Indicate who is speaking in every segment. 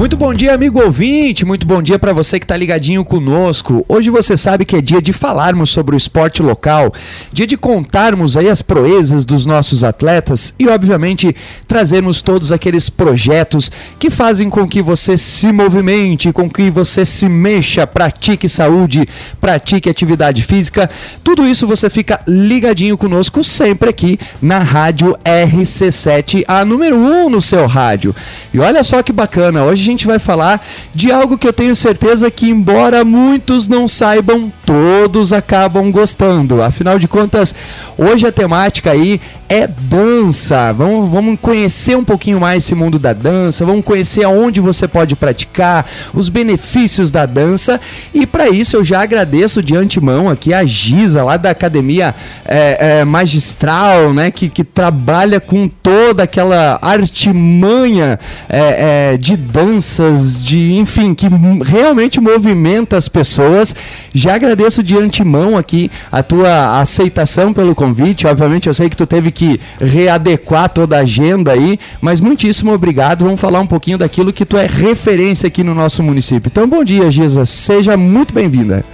Speaker 1: Muito bom dia, amigo ouvinte. Muito bom dia para você que está ligadinho conosco. Hoje você sabe que é dia de falarmos sobre o esporte local, dia de contarmos aí as proezas dos nossos atletas e, obviamente, trazermos todos aqueles projetos que fazem com que você se movimente, com que você se mexa, pratique saúde, pratique atividade física. Tudo isso você fica ligadinho conosco sempre aqui na Rádio RC7, a número 1 um no seu rádio. E olha só que bacana, hoje gente vai falar de algo que eu tenho certeza que, embora muitos não saibam, todos acabam gostando. Afinal de contas, hoje a temática aí é dança. Vamos, vamos conhecer um pouquinho mais esse mundo da dança, vamos conhecer aonde você pode praticar, os benefícios da dança. E para isso eu já agradeço de antemão aqui a Giza, lá da Academia é, é, Magistral, né? Que, que trabalha com toda aquela artimanha é, é de danças, de enfim, que realmente movimenta as pessoas. Já agradeço de antemão aqui a tua aceitação pelo convite. Obviamente eu sei que tu teve que readequar toda a agenda aí, mas muitíssimo obrigado. Vamos falar um pouquinho daquilo que tu é referência aqui no nosso município. Então, bom dia, Giza. Seja muito bem-vinda.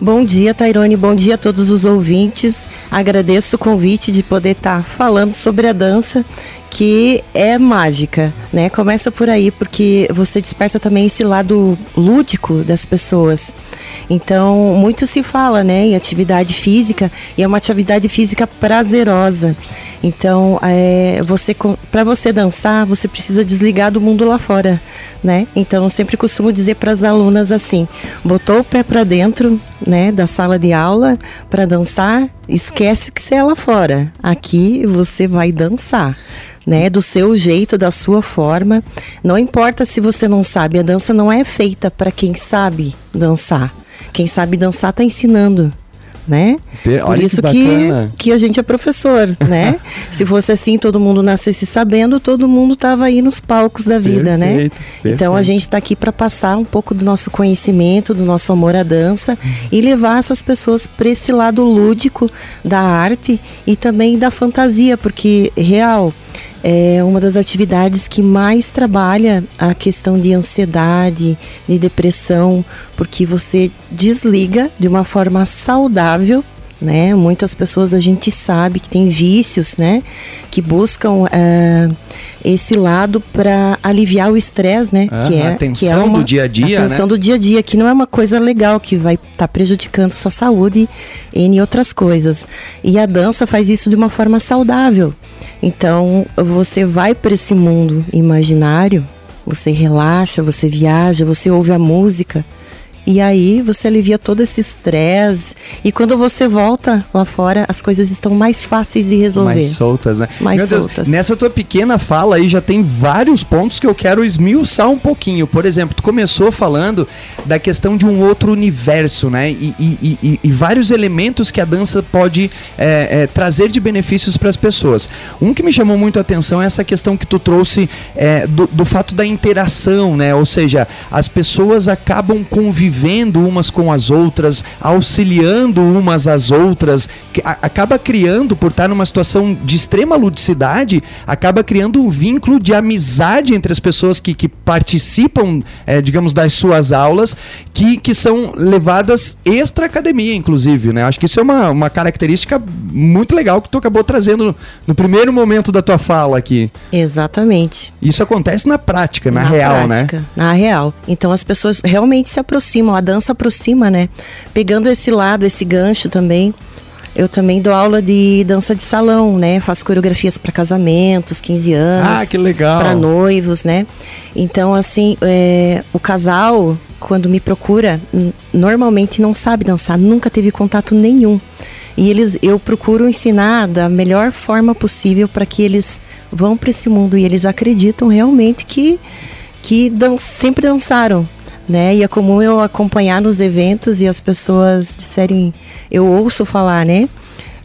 Speaker 2: Bom dia, Tairone. Bom dia a todos os ouvintes. Agradeço o convite de poder estar falando sobre a dança que é mágica, né? Começa por aí porque você desperta também esse lado lúdico das pessoas. Então, muito se fala, né, em atividade física e é uma atividade física prazerosa. Então, é, você para você dançar, você precisa desligar do mundo lá fora, né? Então, eu sempre costumo dizer para as alunas assim: botou o pé para dentro, né, da sala de aula para dançar, esquece o que você é lá fora. Aqui você vai dançar né, do seu jeito, da sua forma. Não importa se você não sabe, a dança não é feita para quem sabe dançar. Quem sabe dançar está ensinando né? Por isso que, que, que, a gente é professor, né? Se fosse assim, todo mundo nascesse sabendo, todo mundo estava aí nos palcos da vida, né? perfeito, né? Perfeito. Então a gente está aqui para passar um pouco do nosso conhecimento, do nosso amor à dança uhum. e levar essas pessoas para esse lado lúdico da arte e também da fantasia, porque real é uma das atividades que mais trabalha a questão de ansiedade, de depressão, porque você desliga de uma forma saudável né? Muitas pessoas a gente sabe que tem vícios, né? Que buscam é, esse lado para aliviar o estresse, né?
Speaker 1: Ah, que é a tensão que é uma, do dia a dia,
Speaker 2: a tensão
Speaker 1: né?
Speaker 2: do dia a dia, que não é uma coisa legal, que vai estar tá prejudicando sua saúde e em outras coisas. E a dança faz isso de uma forma saudável. Então, você vai para esse mundo imaginário, você relaxa, você viaja, você ouve a música e aí você alivia todo esse estresse. E quando você volta lá fora, as coisas estão mais fáceis de resolver.
Speaker 1: Mais soltas, né?
Speaker 2: Mais Meu soltas. Deus,
Speaker 1: nessa tua pequena fala aí já tem vários pontos que eu quero esmiuçar um pouquinho. Por exemplo, tu começou falando da questão de um outro universo, né? E, e, e, e vários elementos que a dança pode é, é, trazer de benefícios para as pessoas. Um que me chamou muito a atenção é essa questão que tu trouxe é, do, do fato da interação, né? Ou seja, as pessoas acabam convivendo convivendo umas com as outras, auxiliando umas às outras, acaba criando, por estar numa situação de extrema ludicidade, acaba criando um vínculo de amizade entre as pessoas que, que participam, é, digamos, das suas aulas, que, que são levadas extra-academia, inclusive, né? Acho que isso é uma, uma característica muito legal que tu acabou trazendo no, no primeiro momento da tua fala aqui.
Speaker 2: Exatamente.
Speaker 1: Isso acontece na prática, na, na real, né? prática, né?
Speaker 2: Na real. Então as pessoas realmente se aproximam aproximam, a dança aproxima, né? Pegando esse lado, esse gancho também. Eu também dou aula de dança de salão, né? Faço coreografias para casamentos, 15 anos.
Speaker 1: Ah, que legal!
Speaker 2: Para noivos, né? Então, assim, é, o casal, quando me procura, normalmente não sabe dançar, nunca teve contato nenhum. E eles, eu procuro ensinar da melhor forma possível para que eles vão para esse mundo e eles acreditam realmente que que dan sempre dançaram, né? E é comum eu acompanhar nos eventos e as pessoas disserem, eu ouço falar, né?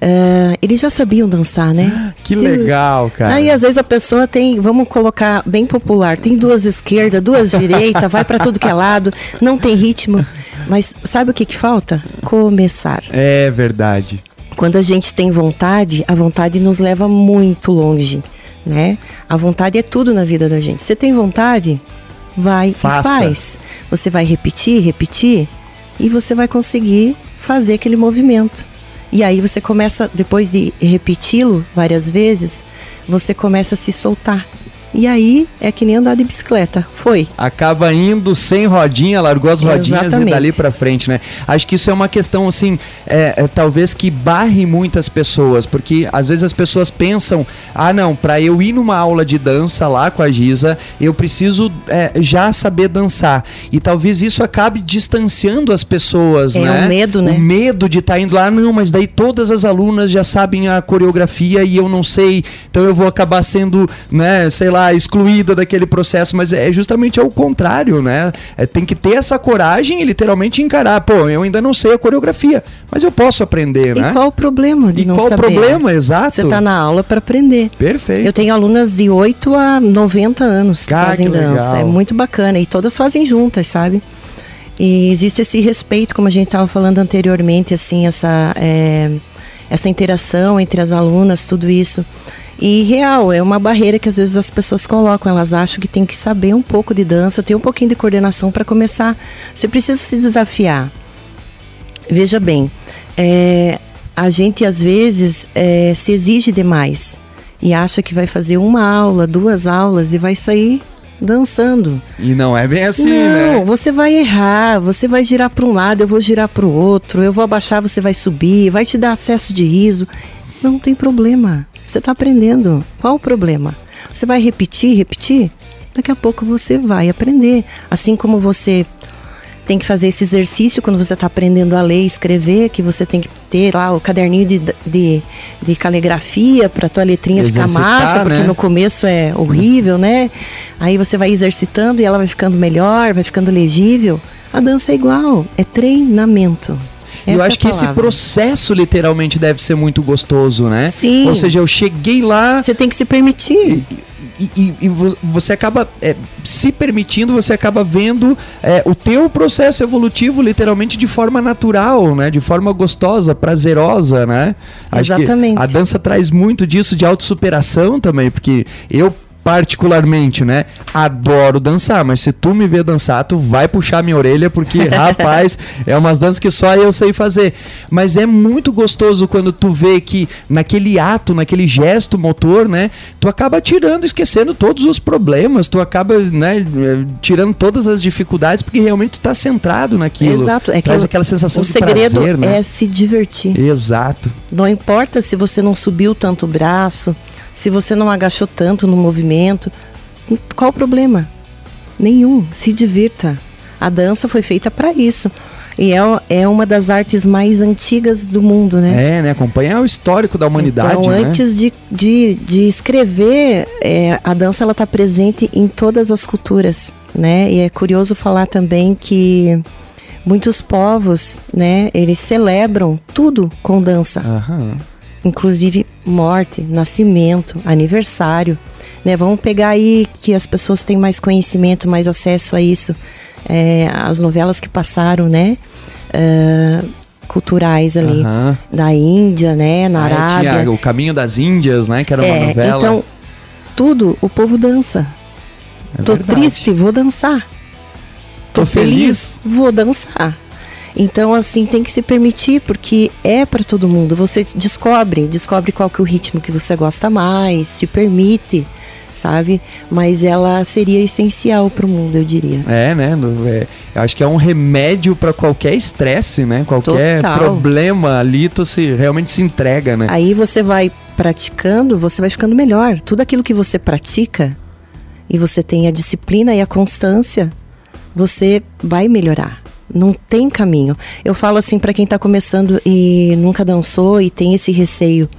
Speaker 2: Uh, eles já sabiam dançar, né?
Speaker 1: Que tem, legal, cara.
Speaker 2: Aí às vezes a pessoa tem, vamos colocar bem popular, tem duas esquerdas, duas direitas, vai para tudo que é lado, não tem ritmo. Mas sabe o que que falta? Começar.
Speaker 1: É verdade.
Speaker 2: Quando a gente tem vontade, a vontade nos leva muito longe, né? A vontade é tudo na vida da gente. Você tem vontade? Vai
Speaker 1: Faça.
Speaker 2: e faz. Você vai repetir, repetir e você vai conseguir fazer aquele movimento. E aí você começa, depois de repeti-lo várias vezes, você começa a se soltar. E aí é que nem andar de bicicleta. Foi.
Speaker 1: Acaba indo sem rodinha, largou as rodinhas
Speaker 2: Exatamente.
Speaker 1: e dali pra frente, né? Acho que isso é uma questão, assim, é, é, talvez que barre muitas pessoas, porque às vezes as pessoas pensam, ah, não, pra eu ir numa aula de dança lá com a Giza, eu preciso é, já saber dançar. E talvez isso acabe distanciando as pessoas,
Speaker 2: É
Speaker 1: né?
Speaker 2: o medo, né?
Speaker 1: O medo de estar indo lá, não, mas daí todas as alunas já sabem a coreografia e eu não sei, então eu vou acabar sendo, né, sei lá, excluída daquele processo, mas é justamente ao contrário, né? É, tem que ter essa coragem e literalmente encarar, pô, eu ainda não sei a coreografia, mas eu posso aprender, né?
Speaker 2: E qual o problema de
Speaker 1: E
Speaker 2: não
Speaker 1: qual o
Speaker 2: saber?
Speaker 1: problema, exato?
Speaker 2: Você está na aula para aprender.
Speaker 1: Perfeito.
Speaker 2: Eu tenho alunas de 8 a 90 anos que
Speaker 1: Ah,
Speaker 2: fazem
Speaker 1: que
Speaker 2: dança. É muito bacana. E todas fazem juntas, sabe? E existe esse respeito, como a gente estava falando anteriormente, assim, essa, é, essa interação entre as alunas, tudo isso. E real, é uma barreira que às vezes as pessoas colocam. Elas acham que tem que saber um pouco de dança, ter um pouquinho de coordenação para começar. Você precisa se desafiar. Veja bem, é, a gente às vezes é, se exige demais e acha que vai fazer uma aula, duas aulas e vai sair dançando.
Speaker 1: E não é bem assim,
Speaker 2: não,
Speaker 1: né?
Speaker 2: você vai errar, você vai girar para um lado, eu vou girar para o outro, eu vou abaixar, você vai subir, vai te dar acesso de riso. Não tem problema. Você está aprendendo. Qual o problema? Você vai repetir, repetir? Daqui a pouco você vai aprender. Assim como você tem que fazer esse exercício quando você está aprendendo a ler e escrever, que você tem que ter lá o caderninho de, de, de caligrafia para tua letrinha ficar
Speaker 1: Exercitar,
Speaker 2: massa, porque
Speaker 1: né?
Speaker 2: no começo é horrível, né? Aí você vai exercitando e ela vai ficando melhor, vai ficando legível. A dança é igual, é treinamento.
Speaker 1: Eu
Speaker 2: Essa é
Speaker 1: acho
Speaker 2: a
Speaker 1: que esse processo literalmente deve ser muito gostoso, né?
Speaker 2: Sim.
Speaker 1: Ou seja, eu cheguei lá,
Speaker 2: Você tem que se permitir.
Speaker 1: E, e- e vo- você acaba é, se permitindo, você acaba vendo é, o teu processo evolutivo literalmente de forma natural, né? De forma gostosa, prazerosa, né? Acho
Speaker 2: Exatamente.
Speaker 1: a dança traz muito disso de autossuperação também, porque eu particularmente, né, adoro dançar, mas se tu me ver dançar, tu vai puxar minha orelha porque, rapaz, é umas danças que só eu sei fazer. Mas é muito gostoso quando tu vê que naquele ato, naquele gesto motor, né, tu acaba tirando, esquecendo todos os problemas, tu acaba, né, eh, tirando todas as dificuldades porque realmente tu tá centrado naquilo.
Speaker 2: Exato. É que
Speaker 1: Traz aquela sensação
Speaker 2: o
Speaker 1: de
Speaker 2: segredo
Speaker 1: prazer, né?
Speaker 2: é se divertir.
Speaker 1: Exato.
Speaker 2: Não importa se você não subiu tanto o braço, se você não agachou tanto no movimento. Qual o problema? Nenhum. Se divirta. A dança foi feita para isso. E é, é uma das artes mais antigas do mundo, né?
Speaker 1: É, né? Acompanhar o histórico da humanidade,
Speaker 2: então,
Speaker 1: né?
Speaker 2: antes de, de, de escrever, é, a dança ela está presente em todas as culturas, né? E é curioso falar também que muitos povos, né? Eles celebram tudo com dança
Speaker 1: Aham.
Speaker 2: Inclusive morte, nascimento, aniversário. Né? Vamos pegar aí que as pessoas têm mais conhecimento, mais acesso a isso. É, as novelas que passaram, né? É, culturais ali. Da Índia, né? Na
Speaker 1: Ah,
Speaker 2: Arábia.
Speaker 1: tinha o Caminho das Índias, né? Que era uma
Speaker 2: É,
Speaker 1: novela.
Speaker 2: então, tudo o povo dança.
Speaker 1: É
Speaker 2: Tô
Speaker 1: verdade.
Speaker 2: triste, vou dançar.
Speaker 1: Tô feliz.
Speaker 2: vou dançar. Então, assim, tem que se permitir, porque é para todo mundo. Você descobre, descobre qual que é o ritmo que você gosta mais, se permite, sabe? Mas ela seria essencial para o mundo, eu diria.
Speaker 1: É, né? é, eu acho que é um remédio pra qualquer estresse, né? Qualquer
Speaker 2: Total.
Speaker 1: problema ali, tu se, realmente se entrega, né?
Speaker 2: Aí você vai praticando, você vai ficando melhor. Tudo aquilo que você pratica e você tem a disciplina e a constância, você vai melhorar. Não tem caminho. Eu falo assim para quem tá começando e nunca dançou e tem esse receio.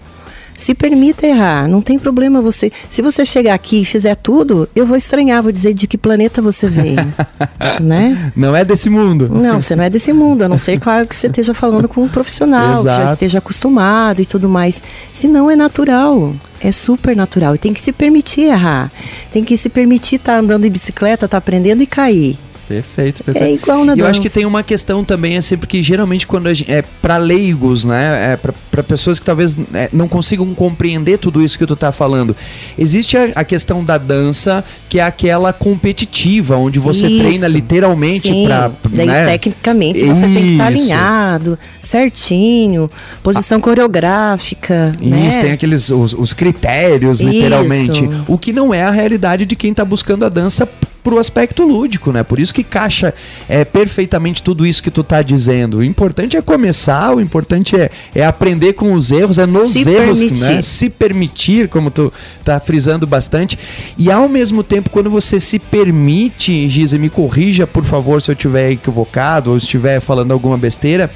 Speaker 2: Se permita errar, não tem problema você. Se você chegar aqui e fizer tudo, eu vou estranhar, vou dizer de que planeta você veio, né?
Speaker 1: Não é desse mundo.
Speaker 2: Não, você não é desse mundo, a não ser, claro, que você esteja falando com um profissional, que já esteja acostumado e tudo mais. Se não, é natural. É super natural. E tem que se permitir errar. Tem que se permitir estar andando de bicicleta, estar aprendendo e cair.
Speaker 1: Perfeito, perfeito.
Speaker 2: É igual na
Speaker 1: E eu
Speaker 2: dança.
Speaker 1: acho que tem uma questão também, assim, porque geralmente quando a gente, é para leigos, né, é para pessoas que talvez é, não consigam compreender tudo isso que tu tá falando, existe a, a questão da dança, que é aquela competitiva, onde você
Speaker 2: Isso.
Speaker 1: treina literalmente para,
Speaker 2: daí
Speaker 1: né?
Speaker 2: tecnicamente você tem que estar
Speaker 1: Isso.
Speaker 2: alinhado, certinho, posição coreográfica,
Speaker 1: Isso,
Speaker 2: né?
Speaker 1: tem aqueles os, os critérios, literalmente.
Speaker 2: Isso.
Speaker 1: O que não é a realidade de quem tá buscando a dança pro aspecto lúdico, né? Por isso que caixa é, perfeitamente tudo isso que tu tá dizendo. O importante é começar, o importante é, é aprender com os erros, é nos
Speaker 2: Se
Speaker 1: erros,
Speaker 2: permitir.
Speaker 1: né? Se permitir, como tu tá frisando bastante. E ao mesmo tempo, quando você se permite, Giza, me corrija, por favor, se eu estiver equivocado ou estiver falando alguma besteira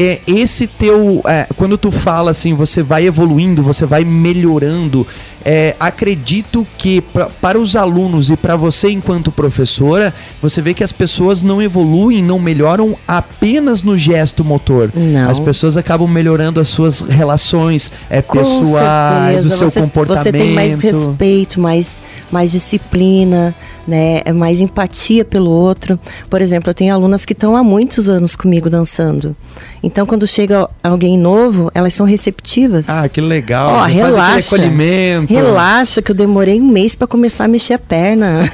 Speaker 1: é esse teu é, quando tu fala assim você vai evoluindo você vai melhorando é, acredito que pra, para os alunos e para você enquanto professora você vê que as pessoas não evoluem não melhoram apenas no gesto motor.
Speaker 2: Não.
Speaker 1: as pessoas acabam melhorando as suas relações é,
Speaker 2: Com
Speaker 1: pessoais o
Speaker 2: certeza,
Speaker 1: seu
Speaker 2: você,
Speaker 1: comportamento
Speaker 2: Você tem mais respeito, mais, mais disciplina, né? É mais empatia pelo outro. Por exemplo, eu tenho alunas que estão há muitos anos comigo dançando. Então, quando chega alguém novo, elas são receptivas.
Speaker 1: ah que legal
Speaker 2: Ó,
Speaker 1: aquele
Speaker 2: relaxa. Relaxa, que eu demorei um mês para começar a mexer a perna.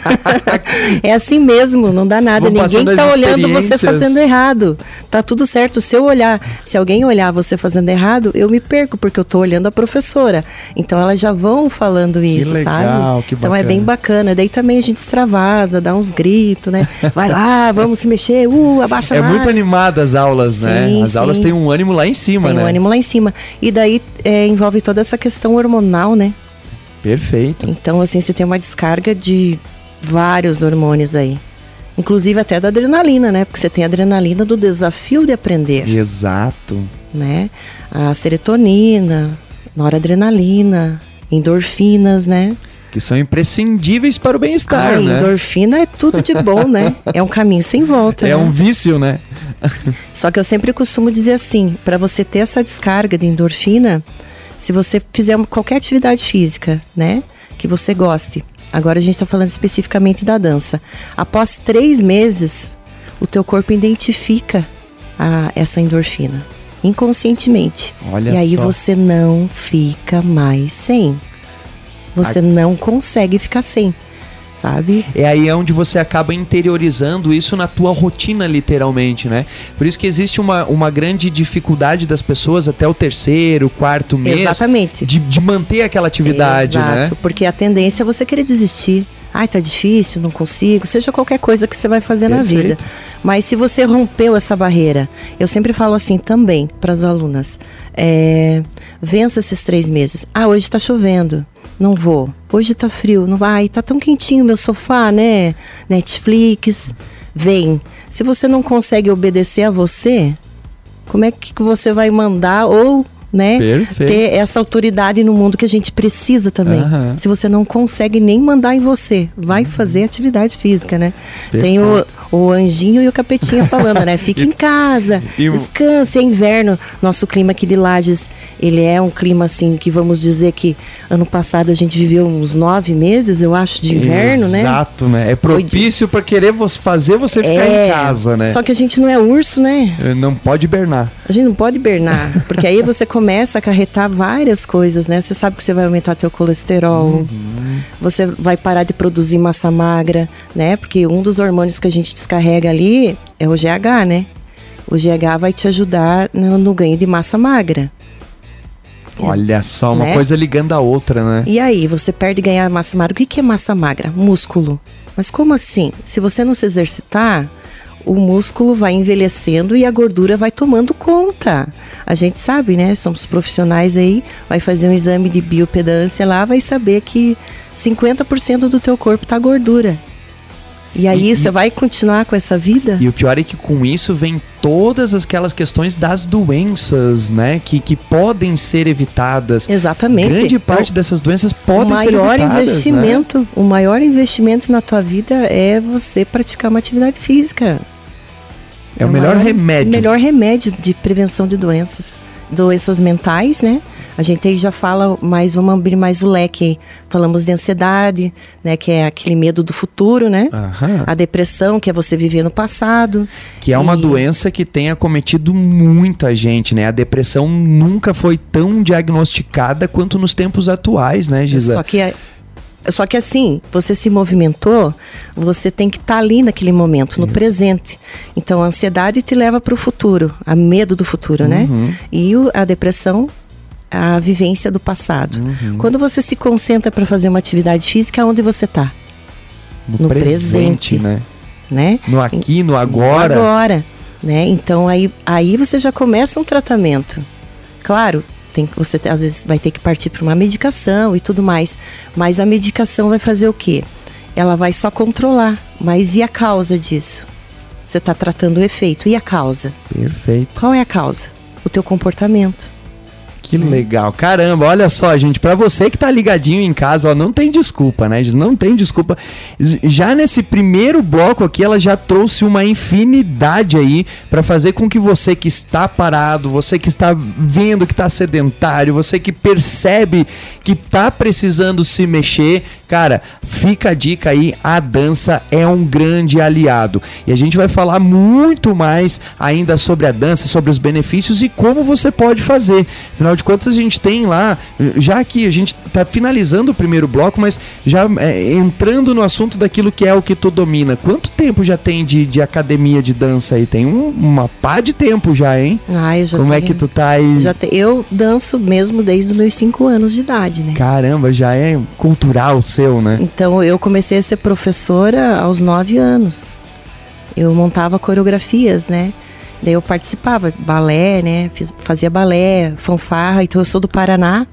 Speaker 2: é assim mesmo, não dá nada.
Speaker 1: Vão
Speaker 2: Ninguém tá olhando você fazendo errado. Tá tudo certo. Se eu olhar, se alguém olhar você fazendo errado, eu me perco, porque eu tô olhando a professora. Então elas já vão falando isso,
Speaker 1: legal,
Speaker 2: sabe?
Speaker 1: que
Speaker 2: então é bem bacana. Daí também a gente extravasa, dá uns gritos, né? Vai lá, vamos se mexer, uh, abaixa
Speaker 1: é
Speaker 2: mais.
Speaker 1: muito animada as aulas né
Speaker 2: Sim,
Speaker 1: as aulas
Speaker 2: sim.
Speaker 1: têm um ânimo lá em cima
Speaker 2: Tem
Speaker 1: né
Speaker 2: um ânimo lá em cima. E daí é, envolve toda essa questão hormonal, né?
Speaker 1: perfeito
Speaker 2: Então, assim, você tem uma descarga de vários hormônios aí. Inclusive até da adrenalina, né? Porque você tem a adrenalina do desafio de aprender,
Speaker 1: Exato.
Speaker 2: né? A serotonina, noradrenalina, endorfinas, né?
Speaker 1: Que são imprescindíveis para o bem-estar,
Speaker 2: a
Speaker 1: né?
Speaker 2: endorfina é tudo de bom, né? É um caminho sem volta.
Speaker 1: É
Speaker 2: né?
Speaker 1: um vício, né?
Speaker 2: Só que eu sempre costumo dizer assim, para você ter essa descarga de endorfina, se você fizer qualquer atividade física, né, que você goste. Agora a gente está falando especificamente da dança. Após três meses, o teu corpo identifica a, essa endorfina inconscientemente.
Speaker 1: Olha
Speaker 2: e aí
Speaker 1: só.
Speaker 2: você não fica mais sem. Você não consegue ficar sem, sabe?
Speaker 1: É aí onde você acaba interiorizando isso na tua rotina, literalmente, né? Por isso que existe uma, uma grande dificuldade das pessoas até o terceiro, quarto mês
Speaker 2: Exatamente.
Speaker 1: de, de manter aquela atividade,
Speaker 2: Exato,
Speaker 1: né?
Speaker 2: porque a tendência é você querer desistir. Ai, tá difícil, não consigo, seja qualquer coisa que você vai fazer na vida.
Speaker 1: Perfeito.
Speaker 2: Mas se você rompeu essa barreira, eu sempre falo assim também para as alunas: é, vença esses três meses. Ah, hoje tá chovendo, não vou. Hoje tá frio, não vai. Tá tão quentinho meu sofá, né? Netflix, vem. Se você não consegue obedecer a você, como é que você vai mandar ou né,
Speaker 1: Perfeito.
Speaker 2: ter essa autoridade no mundo que a gente precisa também.
Speaker 1: Uhum.
Speaker 2: Se você não consegue nem mandar em você, vai fazer atividade física, né? Tem o, o anjinho e o capetinha falando, né? Fique em casa,
Speaker 1: e
Speaker 2: descanse, é inverno. Nosso clima aqui de Lages, ele é um clima assim que vamos dizer que ano passado a gente viveu uns nove meses, eu acho, de inverno, né?
Speaker 1: Exato, né? É propício para querer fazer você ficar em casa, né?
Speaker 2: Só que a gente não é urso, né?
Speaker 1: Não pode hibernar.
Speaker 2: A gente não pode hibernar, porque aí você começa a acarretar várias coisas, né? Você sabe que você vai aumentar teu colesterol, você vai parar de produzir massa magra, né? Porque um dos hormônios que a gente descarrega ali é o GH, né? O GH vai te ajudar no, no ganho de massa magra.
Speaker 1: Olha só, uma
Speaker 2: Né?
Speaker 1: coisa ligando a outra, né?
Speaker 2: E aí, você perde ganhar massa magra. O que é massa magra? Músculo. Mas como assim? Se você não se exercitar, o músculo vai envelhecendo e a gordura vai tomando conta. A gente sabe, né? Somos profissionais aí, vai fazer um exame de biopedância lá, vai saber que 50% do teu corpo tá gordura. E aí,
Speaker 1: E-
Speaker 2: você vai continuar com essa vida?
Speaker 1: E o pior é que com isso vem todas aquelas questões das doenças, né? Que, que podem ser evitadas.
Speaker 2: Exatamente.
Speaker 1: Grande parte dessas doenças podem
Speaker 2: o
Speaker 1: ser
Speaker 2: maior
Speaker 1: evitadas. né?
Speaker 2: investimento, o maior investimento na tua vida é você praticar uma atividade física.
Speaker 1: É o melhor remédio.
Speaker 2: O melhor remédio de prevenção de doenças. Doenças mentais, né? A gente aí já fala mais, vamos abrir mais o leque. Falamos de ansiedade, né? Que é aquele medo do futuro, né?
Speaker 1: Aham.
Speaker 2: A depressão, que é você viver no passado.
Speaker 1: Que é uma
Speaker 2: E-
Speaker 1: doença que tem acometido muita gente, né? A depressão nunca foi tão diagnosticada quanto nos tempos atuais, né, Gisa?
Speaker 2: Só que, é- só que assim, você se movimentou, você tem que estar ali naquele momento, no presente. Então a ansiedade te leva para o futuro, a medo do futuro, né?
Speaker 1: Uhum.
Speaker 2: E o- a depressão, a vivência do passado.
Speaker 1: Uhum.
Speaker 2: Quando você se concentra para fazer uma atividade física, onde você está? no presente.
Speaker 1: né?
Speaker 2: Né?
Speaker 1: No aqui, no agora.
Speaker 2: Agora, né? Então aí, aí você já começa um tratamento. Claro, tem, você às vezes vai ter que partir para uma medicação e tudo mais, mas a medicação vai fazer o quê? Ela vai só controlar, mas e a causa disso? Você está tratando o efeito, e a causa?
Speaker 1: Perfeito.
Speaker 2: Qual é a causa? O teu comportamento.
Speaker 1: Que legal. Caramba, olha só, gente, pra você que tá ligadinho em casa, ó, não tem desculpa, né? Não tem desculpa. Já nesse primeiro bloco aqui, ela já trouxe uma infinidade aí pra fazer com que você que está parado, você que está vendo que tá sedentário, você que percebe que tá precisando se mexer, cara, fica a dica aí, a dança é um grande aliado. E a gente vai falar muito mais ainda sobre a dança, sobre os benefícios e como você pode fazer. Afinal de contas, a gente tem lá, já que a gente tá finalizando o primeiro bloco, mas já é, entrando no assunto daquilo que é o que tu domina. Quanto tempo já tem de, de academia de dança aí? Tem um- uma pá de tempo já, hein?
Speaker 2: Ah, eu já
Speaker 1: Como é
Speaker 2: tenho-
Speaker 1: que tu tá aí?
Speaker 2: já te- eu danço mesmo desde os meus 5 anos de idade, né?
Speaker 1: Caramba, já é cultural seu, né?
Speaker 2: Então eu comecei a ser professora aos nove anos. Eu montava coreografias, né? Daí eu participava, balé, né? Fiz- fazia balé, fanfarra. Então eu sou do Paraná.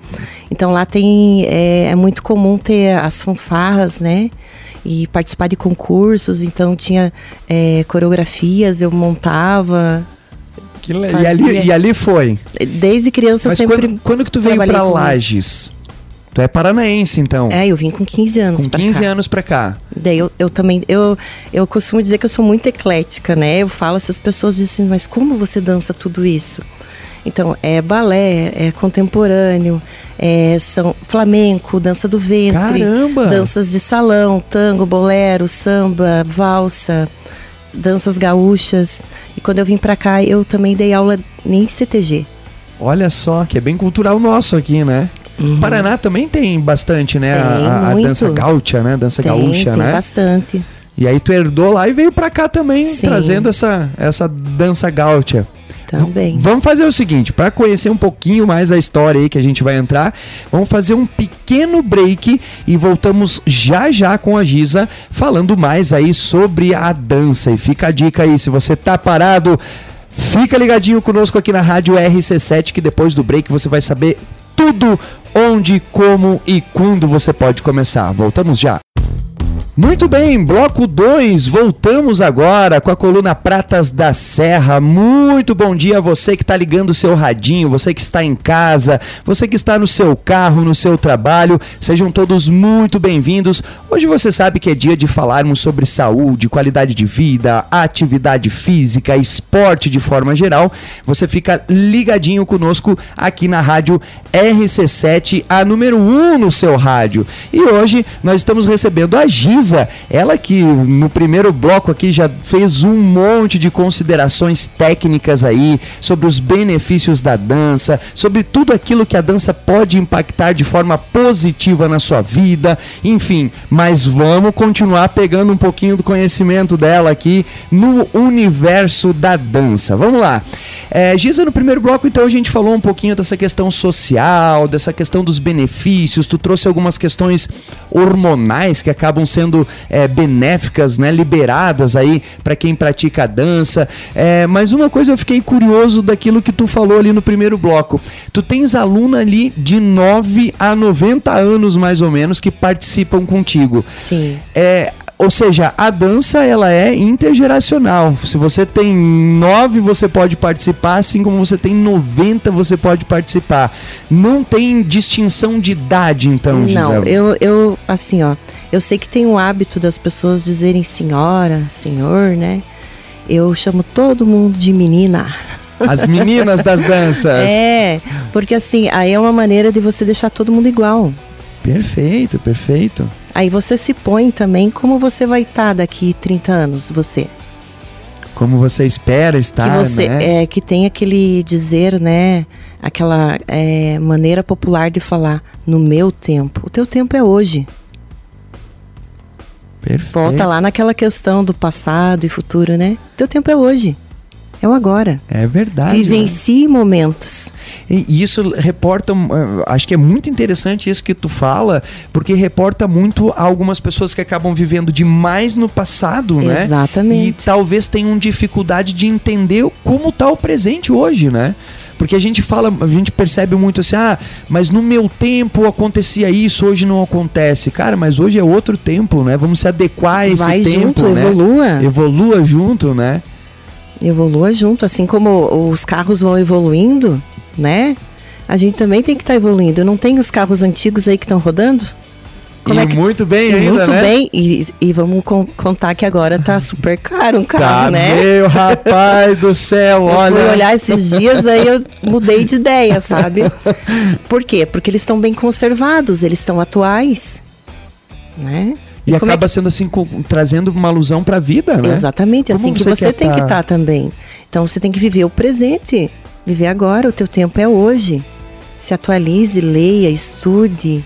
Speaker 2: Então lá tem é, é muito comum ter as fanfarras, né? E participar de concursos. Então tinha é, coreografias, eu montava.
Speaker 1: Que le- E ali, e ali foi.
Speaker 2: Desde criança
Speaker 1: Mas
Speaker 2: eu sempre.
Speaker 1: quando, quando que tu veio
Speaker 2: isso.
Speaker 1: Lages? Tu é paranaense, então.
Speaker 2: É, eu vim com 15 anos
Speaker 1: com
Speaker 2: pra
Speaker 1: 15
Speaker 2: cá.
Speaker 1: anos pra cá.
Speaker 2: Daí eu, eu também, eu, eu costumo dizer que eu sou muito eclética, né? Eu falo, essas pessoas dizem, mas como você dança tudo isso? Então, é balé, é contemporâneo, é são flamenco, dança do ventre,
Speaker 1: Caramba!
Speaker 2: danças de salão, tango, bolero, samba, valsa, danças gaúchas. E quando eu vim pra cá, eu também dei aula em CTG.
Speaker 1: Olha só, que é bem cultural nosso aqui, né? Paraná também tem bastante, né?
Speaker 2: Uhum. Tem,
Speaker 1: a, a dança gaúcha, né? Dança
Speaker 2: tem,
Speaker 1: gaúcha,
Speaker 2: tem
Speaker 1: né?
Speaker 2: bastante.
Speaker 1: E aí tu herdou lá e veio pra cá também,
Speaker 2: Sim.
Speaker 1: trazendo essa, essa dança gaúcha.
Speaker 2: Também.
Speaker 1: Vamos fazer o seguinte, para conhecer um pouquinho mais a história aí que a gente vai entrar, vamos fazer um pequeno break e voltamos já já com a Giza falando mais aí sobre a dança. E fica a dica aí, se você tá parado, fica ligadinho conosco aqui na Rádio RC7 que depois do break você vai saber tudo onde, como e quando você pode começar. Voltamos já. Muito bem, bloco 2, voltamos agora com a coluna Pratas da Serra. Muito bom dia a você que está ligando o seu radinho, você que está em casa, você que está no seu carro, no seu trabalho. Sejam todos muito bem-vindos. Hoje você sabe que é dia de falarmos sobre saúde, qualidade de vida, atividade física, esporte de forma geral. Você fica ligadinho conosco aqui na rádio RC7, a número 1 um no seu rádio. E hoje nós estamos recebendo a Giza, ela que no primeiro bloco aqui já fez um monte de considerações técnicas aí sobre os benefícios da dança, sobre tudo aquilo que a dança pode impactar de forma positiva na sua vida, enfim. Mas vamos continuar pegando um pouquinho do conhecimento dela aqui no universo da dança. Vamos lá. É, Giza, no primeiro bloco, então, a gente falou um pouquinho dessa questão social, dessa questão dos benefícios. Tu trouxe algumas questões hormonais que acabam sendo é, benéficas, né, liberadas aí para quem pratica a dança. É, mas uma coisa eu fiquei curioso daquilo que tu falou ali no primeiro bloco. Tu tens aluna ali de 9 a 90 anos mais ou menos que participam contigo.
Speaker 2: Sim.
Speaker 1: É, ou seja, a dança ela é intergeracional. Se você tem 9, você pode participar, assim como você tem 90, você pode participar. Não tem distinção de idade, então,
Speaker 2: Não,
Speaker 1: Gisele.
Speaker 2: eu, eu, assim, ó, eu sei que tem o hábito das pessoas dizerem senhora, senhor, né? Eu chamo todo mundo de menina.
Speaker 1: As meninas das danças.
Speaker 2: É, porque assim, aí é uma maneira de você deixar todo mundo igual.
Speaker 1: Perfeito, perfeito.
Speaker 2: Aí você se põe também como você vai estar tá daqui 30 anos, você.
Speaker 1: Como você espera estar,
Speaker 2: que você,
Speaker 1: né?
Speaker 2: É, que tem aquele dizer, né? Aquela é, maneira popular de falar, no meu tempo. O teu tempo é hoje.
Speaker 1: Perfeito.
Speaker 2: Volta lá naquela questão do passado e futuro, né? Teu tempo é hoje. É o agora.
Speaker 1: É verdade.
Speaker 2: Vivencie né? momentos.
Speaker 1: E isso reporta, eh, acho que é muito interessante isso que tu fala, porque reporta muito a algumas pessoas que acabam vivendo demais no passado, né?
Speaker 2: Exatamente.
Speaker 1: E talvez tenham dificuldade de entender como está o presente hoje, né? Porque a gente fala, a gente percebe muito assim, ah, mas no meu tempo acontecia isso, hoje não acontece. Cara, mas hoje é outro tempo, né? Vamos se adequar a esse
Speaker 2: Vai
Speaker 1: tempo,
Speaker 2: junto,
Speaker 1: né?
Speaker 2: Evolua.
Speaker 1: Evolua junto, né?
Speaker 2: Evolua junto, assim como os carros vão evoluindo, né? A gente também tem que estar tá evoluindo. Não tem os carros antigos aí que estão rodando?
Speaker 1: Como e é que... muito bem e ainda,
Speaker 2: Muito
Speaker 1: né?
Speaker 2: bem. E, e vamos con contar que agora tá super caro um carro,
Speaker 1: tá,
Speaker 2: né?
Speaker 1: Meu rapaz do céu,
Speaker 2: eu
Speaker 1: olha.
Speaker 2: Fui olhar esses dias, aí eu mudei de ideia, sabe? Por quê? Porque eles estão bem conservados, eles estão atuais, né?
Speaker 1: E, e acaba é que... sendo assim, com, trazendo uma alusão para a vida, né?
Speaker 2: Exatamente, Como assim que você tem tá... que estar tá também. Então você tem que viver o presente, viver agora, o teu tempo é hoje. Se atualize, leia, estude,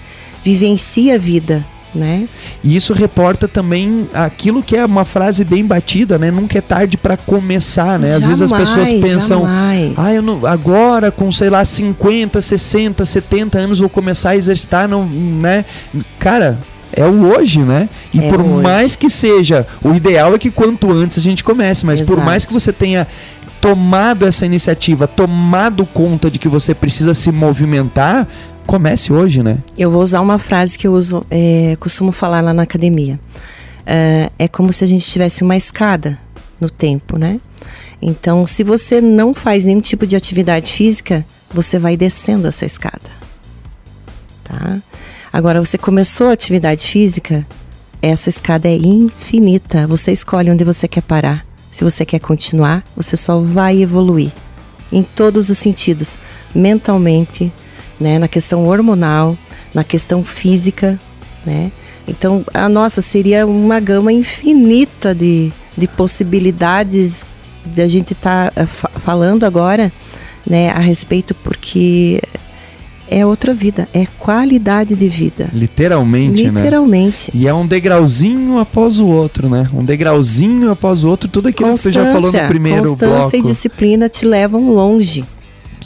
Speaker 2: vivencie a vida. Né?
Speaker 1: E isso reporta também aquilo que é uma frase bem batida, né? Nunca é tarde para começar, né? Às
Speaker 2: jamais,
Speaker 1: vezes as pessoas pensam,
Speaker 2: jamais.
Speaker 1: ah, eu não, agora com sei lá 50, 60, 70 anos vou começar a exercitar, não, né? Cara, é o hoje, né? E
Speaker 2: é
Speaker 1: por
Speaker 2: hoje.
Speaker 1: mais que seja, o ideal é que quanto antes a gente comece, mas
Speaker 2: Exato.
Speaker 1: por mais que você tenha tomado essa iniciativa, tomado conta de que você precisa se movimentar, comece hoje, né?
Speaker 2: Eu vou usar uma frase que eu uso, é, costumo falar lá na academia. É, é como se a gente tivesse uma escada no tempo, né? Então, se você não faz nenhum tipo de atividade física, você vai descendo essa escada, tá? Agora, você começou a atividade física, essa escada é infinita. Você escolhe onde você quer parar. Se você quer continuar, você só vai evoluir em todos os sentidos, mentalmente, né, na questão hormonal, na questão física, né? Então, a nossa seria uma gama infinita de, de possibilidades de a gente estar tá, uh, falando agora, né, a respeito porque é outra vida, é qualidade de vida.
Speaker 1: Literalmente,
Speaker 2: Literalmente. né? Literalmente.
Speaker 1: E é um degrauzinho após o outro, né? Um degrauzinho após o outro, tudo aquilo que você já falou no primeiro
Speaker 2: constância
Speaker 1: bloco.
Speaker 2: Constância e disciplina te levam longe.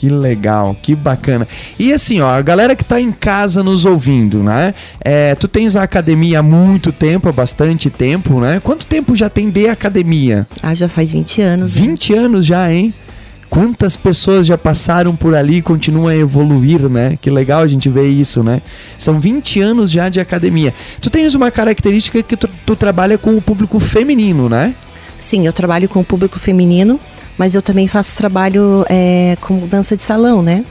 Speaker 1: Que legal, que bacana. E assim, ó, a galera que tá em casa nos ouvindo, né? É, tu tens a academia há muito tempo, há bastante tempo, né? Quanto tempo já tem de academia?
Speaker 2: Ah, já faz 20 anos.
Speaker 1: 20
Speaker 2: né?
Speaker 1: anos já, hein? quantas pessoas já passaram por ali e continuam a evoluir, né? Que legal a gente ver isso, né? São 20 anos já de academia. Tu tens uma característica que tu, tu trabalha com o público feminino, né?
Speaker 2: Sim, eu trabalho com o público feminino, mas eu também faço trabalho é, com dança de salão, né?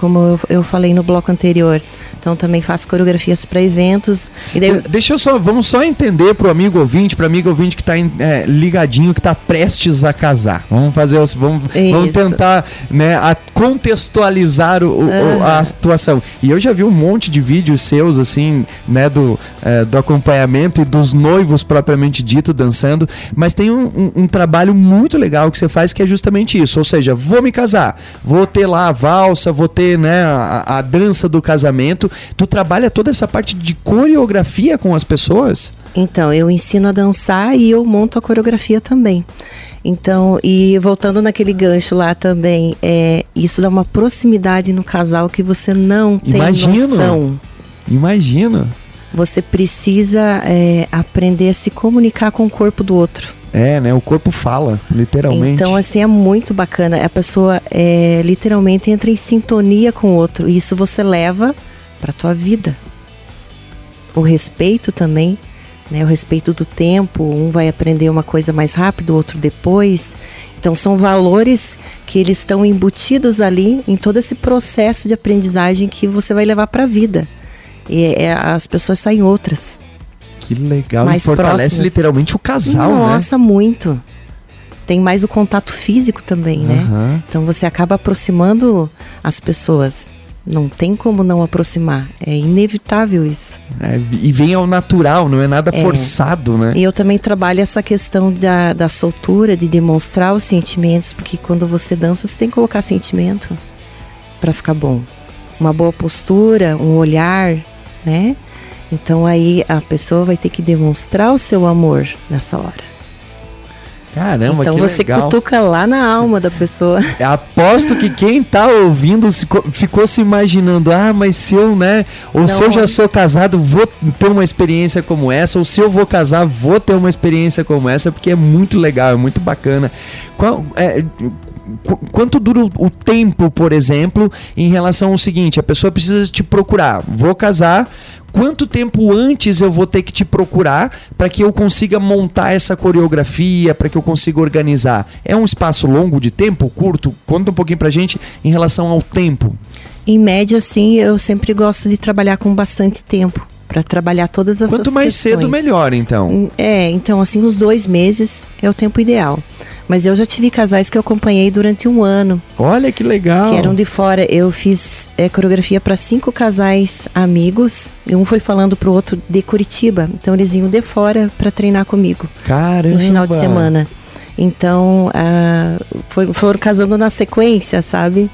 Speaker 2: Como eu, falei no bloco anterior. Então também faço coreografias para eventos.
Speaker 1: Daí... Deixa eu só, vamos só entender pro amigo ouvinte, pro amigo ouvinte que está é, ligadinho, que está prestes a casar. Vamos fazer, vamos, vamos tentar, né, a contextualizar o, uhum. a situação. E eu já vi um monte de vídeos seus assim, né, do, é, do acompanhamento e dos noivos propriamente dito dançando, mas tem um, um, um trabalho muito legal que você faz que é justamente isso. Ou seja, vou me casar, vou ter lá a valsa, vou ter, né, a, a dança do casamento tu trabalha toda essa parte de coreografia com as pessoas?
Speaker 2: Então, eu ensino a dançar e eu monto a coreografia também. Então, e voltando naquele gancho lá também, é, isso dá uma proximidade no casal que você não tem
Speaker 1: Imagino.
Speaker 2: noção.
Speaker 1: Imagino.
Speaker 2: Você precisa é, aprender a se comunicar com o corpo do outro.
Speaker 1: É, né? O corpo fala, literalmente.
Speaker 2: Então, assim, é muito bacana. A pessoa é, literalmente entra em sintonia com o outro. E isso você leva para tua vida. O respeito também, né? O respeito do tempo, um vai aprender uma coisa mais rápido, o outro depois. Então são valores que eles estão embutidos ali em todo esse processo de aprendizagem que você vai levar para a vida. E é, as pessoas saem outras.
Speaker 1: Que legal, mais e fortalece próximas. literalmente o casal,
Speaker 2: Nossa,
Speaker 1: né?
Speaker 2: Nossa, muito tem mais o contato físico também, né?
Speaker 1: Aham.
Speaker 2: Então você acaba aproximando as pessoas. Não tem como não aproximar. É inevitável isso.
Speaker 1: É, e vem ao natural, não é nada
Speaker 2: É.
Speaker 1: forçado, né?
Speaker 2: E eu também trabalho essa questão da, da soltura, de demonstrar os sentimentos, porque quando você dança, você tem que colocar sentimento para ficar bom. Uma boa postura, um olhar, né? Então aí a pessoa vai ter que demonstrar o seu amor nessa hora.
Speaker 1: Caramba,
Speaker 2: então
Speaker 1: que
Speaker 2: você
Speaker 1: legal.
Speaker 2: cutuca lá na alma da pessoa.
Speaker 1: Aposto que quem tá ouvindo se co- ficou se imaginando, ah, mas se eu, né? Ou se
Speaker 2: Não.
Speaker 1: eu já sou casado, vou ter uma experiência como essa, ou se eu vou casar, vou ter uma experiência como essa, porque é muito legal, é muito bacana. Qual, é, qu- quanto dura o, o tempo, por exemplo, em relação ao seguinte: a pessoa precisa te procurar, vou casar. Quanto tempo antes eu vou ter que te procurar para que eu consiga montar essa coreografia, para que eu consiga organizar? É um espaço longo de tempo, curto? Conta um pouquinho pra gente em relação ao tempo.
Speaker 2: Em média, sim, eu sempre gosto de trabalhar com bastante tempo para trabalhar todas essas
Speaker 1: Quanto mais cedo,
Speaker 2: questões.
Speaker 1: melhor, então.
Speaker 2: É, então assim, uns dois meses é o tempo ideal. Mas eu já tive casais que eu acompanhei durante um ano,
Speaker 1: Olha que legal.
Speaker 2: que eram de fora. Eu fiz é, coreografia para cinco casais amigos, e um foi falando pro outro de Curitiba. Então eles iam de fora para treinar comigo
Speaker 1: Caramba.
Speaker 2: no final de semana. Então ah, foram casando na sequência, sabe?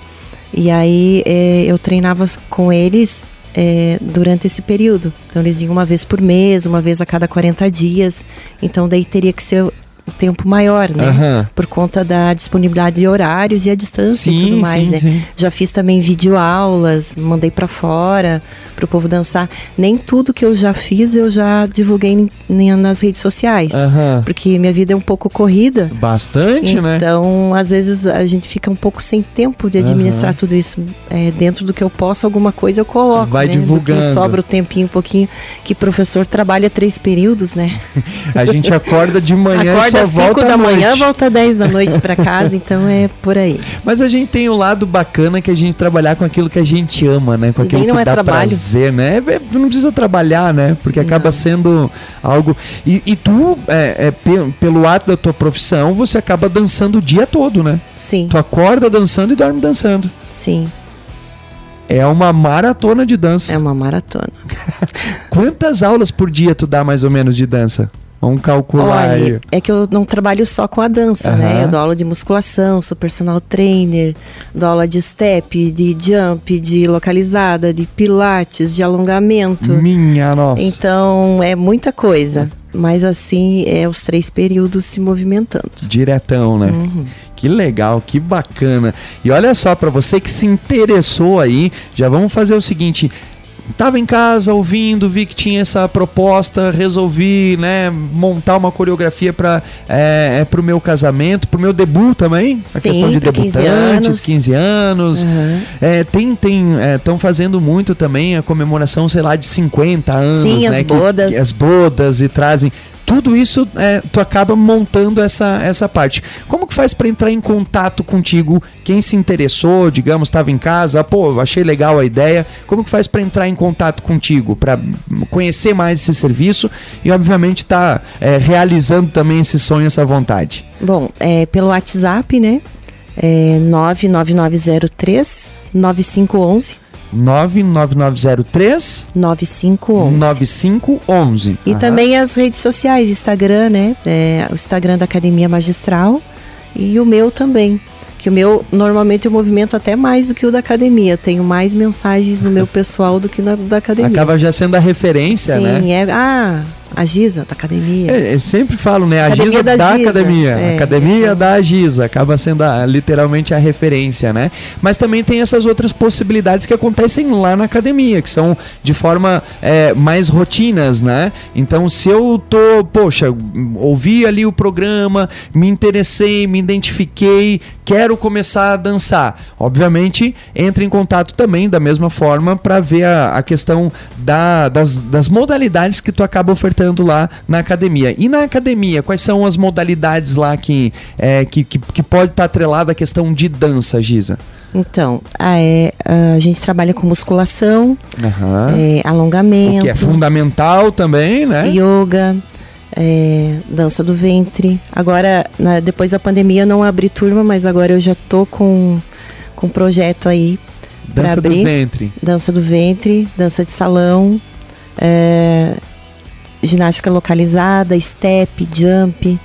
Speaker 2: E aí é, eu treinava com eles é, durante esse período. Então eles iam uma vez por mês, uma vez a cada 40 dias. Então daí teria que ser tempo maior, né?
Speaker 1: Aham.
Speaker 2: Por conta da disponibilidade de horários e a distância e
Speaker 1: Sim,
Speaker 2: tudo mais,
Speaker 1: sim,
Speaker 2: né?
Speaker 1: sim.
Speaker 2: Já fiz também videoaulas, mandei pra fora pro povo dançar. Nem tudo que eu já fiz eu já divulguei nas redes sociais.
Speaker 1: Aham.
Speaker 2: Porque minha vida é um pouco corrida.
Speaker 1: Bastante, né?
Speaker 2: Então, às vezes a gente fica um pouco sem tempo de administrar tudo isso. É, dentro do que eu posso, alguma coisa eu coloco.
Speaker 1: Vai
Speaker 2: né?
Speaker 1: Divulgando.
Speaker 2: sobra o tempinho um pouquinho. Que professor trabalha três períodos, né?
Speaker 1: A gente acorda de manhã e
Speaker 2: Acorda 5
Speaker 1: à
Speaker 2: da manhã,
Speaker 1: noite.
Speaker 2: volta às 10 da noite pra casa, então é por aí.
Speaker 1: Mas a gente tem o lado bacana que é a gente trabalhar com aquilo que a gente ama, né? Com aquilo que
Speaker 2: é
Speaker 1: dá
Speaker 2: trabalho.
Speaker 1: prazer, né? É, Não precisa trabalhar, né? Porque acaba
Speaker 2: Não.
Speaker 1: sendo algo. E, e tu, é, é, pe- pelo ato da tua profissão, você acaba dançando o dia todo, né?
Speaker 2: Sim,
Speaker 1: Tu acorda dançando e dorme dançando.
Speaker 2: sim.
Speaker 1: É uma maratona de dança.
Speaker 2: É uma maratona.
Speaker 1: Quantas aulas por dia tu dá mais ou menos de dança? Vamos calcular aí.
Speaker 2: Olha, é que eu não trabalho só com a dança,
Speaker 1: Aham.
Speaker 2: né? Eu dou aula de musculação, sou personal trainer, dou aula de step, de jump, de localizada, de pilates, de alongamento.
Speaker 1: Minha nossa.
Speaker 2: Então é muita coisa. Mas assim, é os três períodos se movimentando.
Speaker 1: Diretão, né?
Speaker 2: Uhum.
Speaker 1: Que legal, que bacana. E olha só, para você que se interessou aí, já vamos fazer o seguinte. Tava em casa ouvindo, vi que tinha essa proposta, resolvi, né, montar uma coreografia para é, é pro meu casamento, pro meu debut também, a
Speaker 2: Sim,
Speaker 1: questão de
Speaker 2: pra 15
Speaker 1: debutantes,
Speaker 2: anos.
Speaker 1: 15 anos.
Speaker 2: Uhum.
Speaker 1: É, tem, tem, estão fazendo muito também a comemoração, sei lá, de 50 anos,
Speaker 2: Sim,
Speaker 1: né?
Speaker 2: as
Speaker 1: que-
Speaker 2: bodas.
Speaker 1: que as bodas e trazem. Tudo isso, é, tu acaba montando essa, essa parte. Como que faz para entrar em contato contigo? Quem se interessou, digamos, estava em casa, pô, achei legal a ideia. Como que faz para entrar em contato contigo, para conhecer mais esse serviço e, obviamente, tá é, realizando também esse sonho, essa vontade?
Speaker 2: Bom, é pelo WhatsApp, né? É 99903 9511
Speaker 1: 99903
Speaker 2: 9511.
Speaker 1: 9511.
Speaker 2: E
Speaker 1: Aham.
Speaker 2: também as redes sociais, Instagram, né? É, o Instagram da Academia Magistral e o meu também. Que o meu, normalmente eu movimento até mais do que o da academia. Eu tenho mais mensagens no meu pessoal do que na da academia.
Speaker 1: Acaba já sendo a referência,
Speaker 2: Sim,
Speaker 1: né?
Speaker 2: é. Ah, a Giza, da academia.
Speaker 1: É, eu sempre falo, né? A
Speaker 2: Academia
Speaker 1: Giza
Speaker 2: da
Speaker 1: da,
Speaker 2: Giza.
Speaker 1: academia.
Speaker 2: É,
Speaker 1: academia
Speaker 2: então.
Speaker 1: da Giza. Acaba sendo a- literalmente a referência, né? Mas também tem essas outras possibilidades que acontecem lá na academia, que são de forma é, mais rotinas, né? Então, se eu tô, poxa, ouvi ali o programa, me interessei, me identifiquei, quero começar a dançar. Obviamente, entre em contato também da mesma forma para ver a, a questão da- das, das modalidades que tu acaba ofertando lá na academia. E na academia, quais são as modalidades lá que, é, que, que, que pode estar atrelada à questão de dança, Giza?
Speaker 2: Então, a, é, a gente trabalha com musculação,
Speaker 1: Aham.
Speaker 2: é, alongamento,
Speaker 1: O que é fundamental também, né?
Speaker 2: yoga, é, dança do ventre. Agora, na, depois da pandemia, eu não abri turma, mas agora eu já tô com, com um projeto aí.
Speaker 1: Dança abrir. do ventre.
Speaker 2: Dança do ventre, dança de salão, é, ginástica localizada, step, jump.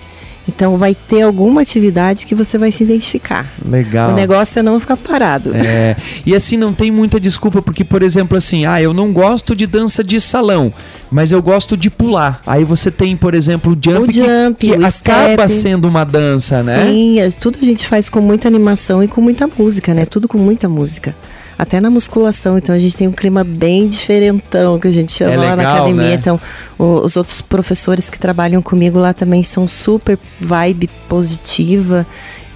Speaker 2: Então vai ter alguma atividade que você vai se identificar.
Speaker 1: Legal.
Speaker 2: O negócio é não ficar parado.
Speaker 1: É. E assim não tem muita desculpa porque por exemplo assim, ah, eu não gosto de dança de salão, mas eu gosto de pular. Aí você tem, por exemplo, o jump,
Speaker 2: o jump
Speaker 1: que, que acaba sendo uma dança, né?
Speaker 2: Sim, é, tudo a gente faz com muita animação e com muita música, né? Tudo com muita música até na musculação. Então a gente tem um clima bem diferentão que a gente chama é legal, lá na academia. Né? Então os outros professores que trabalham comigo lá também são super vibe positiva.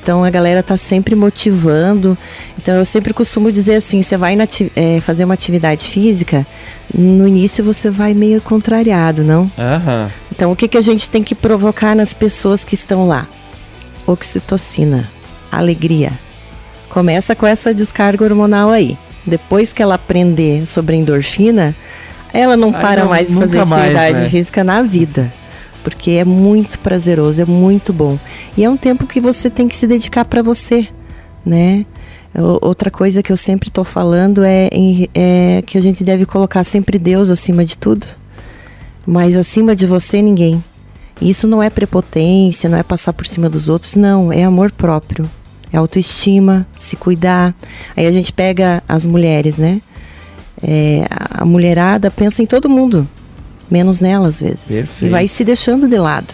Speaker 2: Então a galera tá sempre motivando. Então eu sempre costumo dizer assim: você vai é, fazer uma atividade física, no início você vai meio contrariado, não?
Speaker 1: Uhum.
Speaker 2: Então o que, que a gente tem que provocar nas pessoas que estão lá? Oxitocina, alegria, Começa com essa descarga hormonal aí. Depois que ela aprender sobre endorfina, ela não para não, mais de fazer atividade mais, né? física na vida. Porque é muito prazeroso, é muito bom. E é um tempo que você tem que se dedicar para você, né? Outra coisa que eu sempre estou falando é, é, que a gente deve colocar sempre Deus acima de tudo, mas acima de você ninguém. Isso não é prepotência, não é passar por cima dos outros, não, é amor próprio é autoestima, se cuidar. Aí a gente pega as mulheres, né? É, a mulherada pensa em todo mundo, menos nela às vezes. Perfeito. E vai se deixando de lado.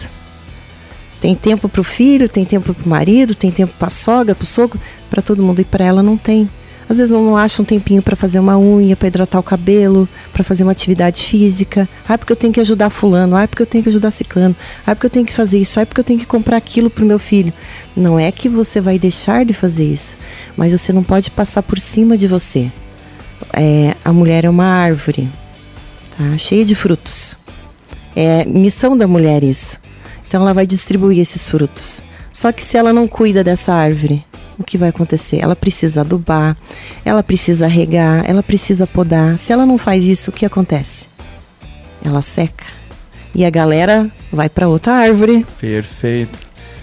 Speaker 2: Tem tempo para o filho, tem tempo para o marido, tem tempo para a sogra, para o sogro, para todo mundo. E para ela não tem. Às vezes não acha um tempinho para fazer uma unha, para hidratar o cabelo, para fazer uma atividade física. Ah, porque eu tenho que ajudar fulano, ah, porque eu tenho que ajudar ciclano, ah, porque eu tenho que fazer isso, ah, porque eu tenho que comprar aquilo pro meu filho. Não é que você vai deixar de fazer isso, mas você não pode passar por cima de você. É, a mulher é uma árvore, tá? Cheia de frutos. É missão da mulher isso. Então ela vai distribuir esses frutos. Só que se ela não cuida dessa árvore, o que vai acontecer? Ela precisa adubar, ela precisa regar, ela precisa podar. Se ela não faz isso, o que acontece? Ela seca. E a galera vai para outra árvore.
Speaker 1: Perfeito.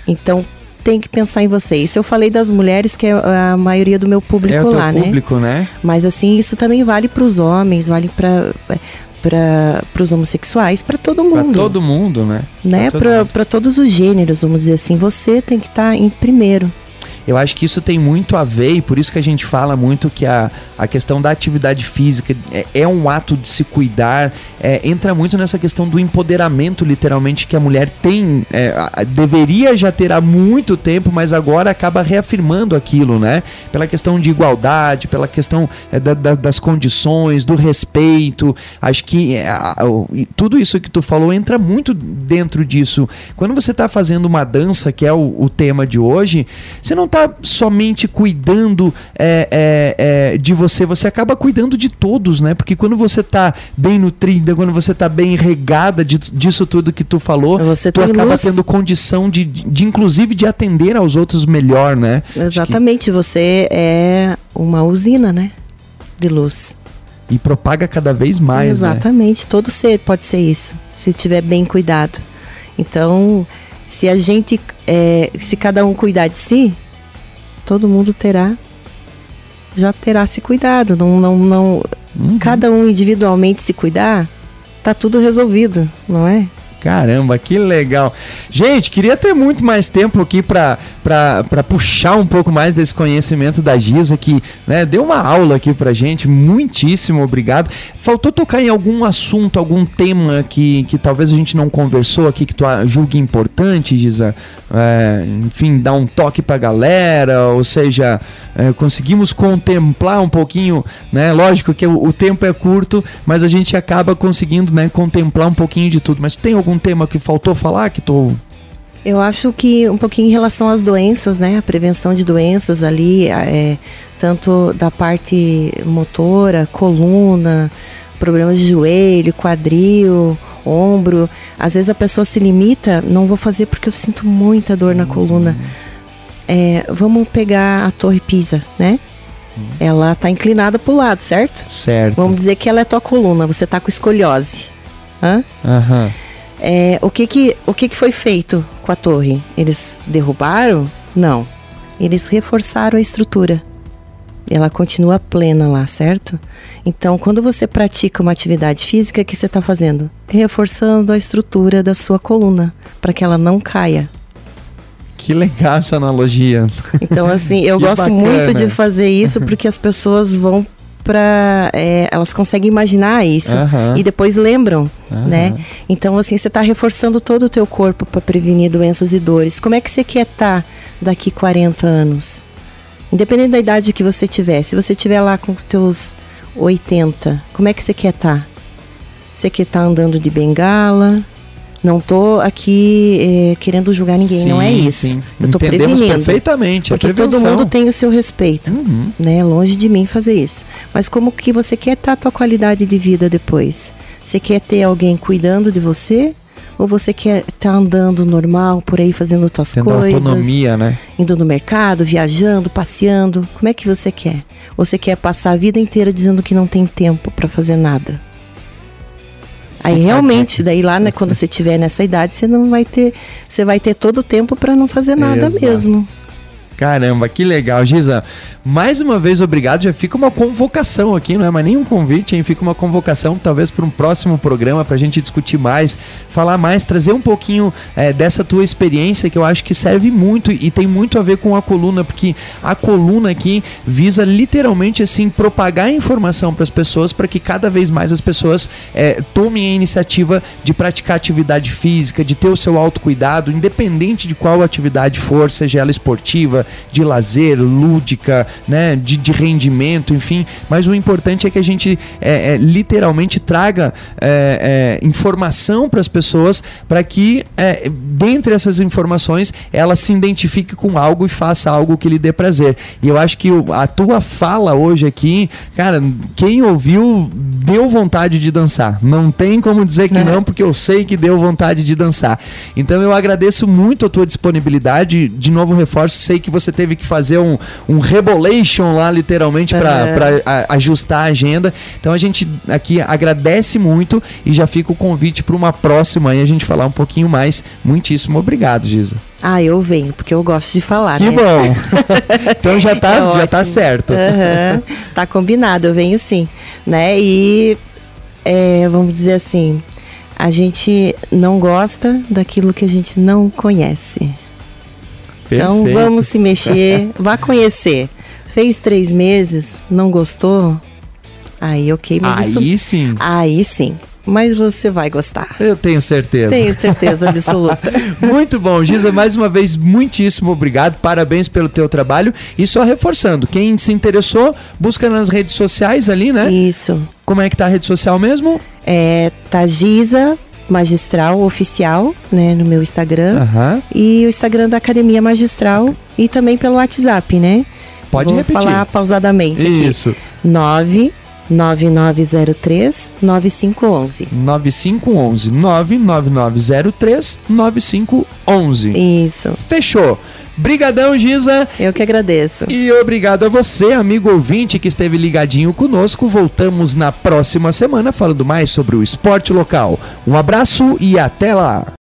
Speaker 2: Então tem que pensar em você. Isso eu falei das mulheres, que é a maioria do meu público é o lá,
Speaker 1: né? público, né?
Speaker 2: Mas assim, isso também vale para os homens, vale para para os homossexuais, para todo mundo. Para
Speaker 1: todo mundo, né?
Speaker 2: né? Para todos os gêneros, vamos dizer assim. Você tem que estar tá em primeiro.
Speaker 1: Eu acho que isso tem muito a ver e por isso que a gente fala muito que a, a questão da atividade física é, é um ato de se cuidar, é, entra muito nessa questão do empoderamento, literalmente, que a mulher tem, é, deveria já ter há muito tempo, mas agora acaba reafirmando aquilo, né? Pela questão de igualdade, pela questão é, da, da, das condições, do respeito. Acho que é, tudo isso que tu falou entra muito dentro disso. Quando você está fazendo uma dança, que é o, o tema de hoje, você não está está somente cuidando é, é, é, de você, você acaba cuidando de todos, né? Porque quando você está bem nutrida, quando você está bem regada de, disso tudo que tu falou,
Speaker 2: você
Speaker 1: tu acaba luz. tendo condição de, de, de, inclusive, de atender aos outros melhor, né?
Speaker 2: Exatamente, que... você é uma usina, né? De luz.
Speaker 1: E propaga cada vez mais, né?
Speaker 2: Exatamente, né? todo ser pode ser isso, se tiver bem cuidado. Então, se a gente, é, se cada um cuidar de si, todo mundo terá já terá se cuidado, não não não uhum. cada um individualmente se cuidar, tá tudo resolvido, não é?
Speaker 1: Caramba, que legal. Gente, queria ter muito mais tempo aqui para puxar um pouco mais desse conhecimento da Giza, que né, deu uma aula aqui pra gente. Muitíssimo obrigado. Faltou tocar em algum assunto, algum tema que, que talvez a gente não conversou aqui, que tu julgue importante, Giza? É, enfim, dar um toque pra galera, ou seja, é, conseguimos contemplar um pouquinho, né? Lógico que o, o tempo é curto, mas a gente acaba conseguindo né, contemplar um pouquinho de tudo. Mas tem algum algum tema que faltou falar que tô
Speaker 2: eu acho que um pouquinho em relação às doenças, né? A prevenção de doenças ali, é, tanto da parte motora, coluna, problemas de joelho, quadril, ombro. Às vezes a pessoa se limita, não vou fazer porque eu sinto muita dor na coluna. É, vamos pegar a Torre Pisa, né? Uhum. Ela está inclinada para o lado, certo?
Speaker 1: Certo.
Speaker 2: Vamos dizer que ela é tua coluna, você está com escoliose.
Speaker 1: Hã? Aham. Uhum
Speaker 2: É, o que que, o que que foi feito com a torre? Eles derrubaram? Não. Eles reforçaram a estrutura. Ela continua plena lá, certo? Então, quando você pratica uma atividade física, o que você está fazendo? Reforçando a estrutura da sua coluna, para que ela não caia.
Speaker 1: Que legal essa analogia.
Speaker 2: Então, assim, eu gosto bacana. muito de fazer isso porque as pessoas vão para é, elas conseguem imaginar isso uhum. e depois lembram, uhum. né? Então assim você está reforçando todo o teu corpo para prevenir doenças e dores. Como é que você quer estar tá daqui 40 anos? Independente da idade que você tiver, se você tiver lá com os teus 80, como é que você quer estar? Tá? Você quer estar tá andando de bengala? Não tô aqui é, querendo julgar ninguém, sim, não é isso. Sim.
Speaker 1: Eu tô Entendemos prevenindo, perfeitamente.
Speaker 2: Porque todo mundo tem o seu respeito, uhum. né? Longe de mim fazer isso. Mas como que você quer estar tá a tua qualidade de vida depois? Você quer ter alguém cuidando de você? Ou você quer estar tá andando normal por aí fazendo Tendo coisas?
Speaker 1: autonomia, né?
Speaker 2: Indo no mercado, viajando, passeando. Como é que você quer? Ou você quer passar a vida inteira dizendo que não tem tempo para fazer nada? Aí realmente, daí lá, né, quando você tiver nessa idade, você não vai ter, você vai ter todo o tempo para não fazer nada Exato. mesmo.
Speaker 1: Caramba, que legal, Giza. Mais uma vez, obrigado. Já fica uma convocação aqui, não é mais nem um convite, hein? Fica uma convocação, talvez, para um próximo programa, para a gente discutir mais, falar mais, trazer um pouquinho é, dessa tua experiência que eu acho que serve muito e tem muito a ver com a coluna, porque a coluna aqui visa literalmente assim propagar a informação para as pessoas para que cada vez mais as pessoas é, tomem a iniciativa de praticar atividade física, de ter o seu autocuidado, independente de qual atividade for, seja ela esportiva, de lazer, lúdica, né, de, de rendimento, enfim. Mas o importante é que a gente é, é, literalmente traga é, é informação para as pessoas para que, é, dentre essas informações, ela se identifique com algo e faça algo que lhe dê prazer. E eu acho que a tua fala hoje aqui, cara, quem ouviu deu vontade de dançar. Não tem como dizer que é. não, porque eu sei que deu vontade de dançar. Então eu agradeço muito a tua disponibilidade. De novo, reforço, sei que você você teve que fazer um, um rebolation lá, literalmente, para é. ajustar a agenda. Então a gente aqui agradece muito e já fica o convite para uma próxima aí a gente falar um pouquinho mais. Muitíssimo obrigado, Giza.
Speaker 2: Ah, eu venho, porque eu gosto de falar,
Speaker 1: que
Speaker 2: né?
Speaker 1: bom! então já tá, é já tá certo.
Speaker 2: Uhum. Tá combinado, eu venho sim. Né? E é, vamos dizer assim, a gente não gosta daquilo que a gente não conhece. Então vamos se mexer, vá conhecer. Fez três meses, não gostou? Aí ok,
Speaker 1: mas Aí isso... sim.
Speaker 2: Aí sim mas você vai gostar.
Speaker 1: Eu tenho certeza.
Speaker 2: Tenho certeza absoluta.
Speaker 1: Muito bom, Giza, mais uma vez, muitíssimo obrigado, parabéns pelo teu trabalho. E só reforçando, quem se interessou, busca nas redes sociais ali, né?
Speaker 2: Isso.
Speaker 1: Como é que tá a rede social mesmo?
Speaker 2: É, tá Giza Magistral Oficial, né, no meu Instagram. Uhum. E o Instagram da Academia Magistral e também pelo WhatsApp, né?
Speaker 1: Pode
Speaker 2: Vou
Speaker 1: repetir.
Speaker 2: falar pausadamente.
Speaker 1: Isso.
Speaker 2: Aqui. 9 9903 9511.
Speaker 1: 9511. 99903 9511.
Speaker 2: Isso.
Speaker 1: Fechou. Brigadão, Giza.
Speaker 2: Eu que agradeço.
Speaker 1: E obrigado a você, amigo ouvinte, que esteve ligadinho conosco. Voltamos na próxima semana falando mais sobre o esporte local. Um abraço e até lá.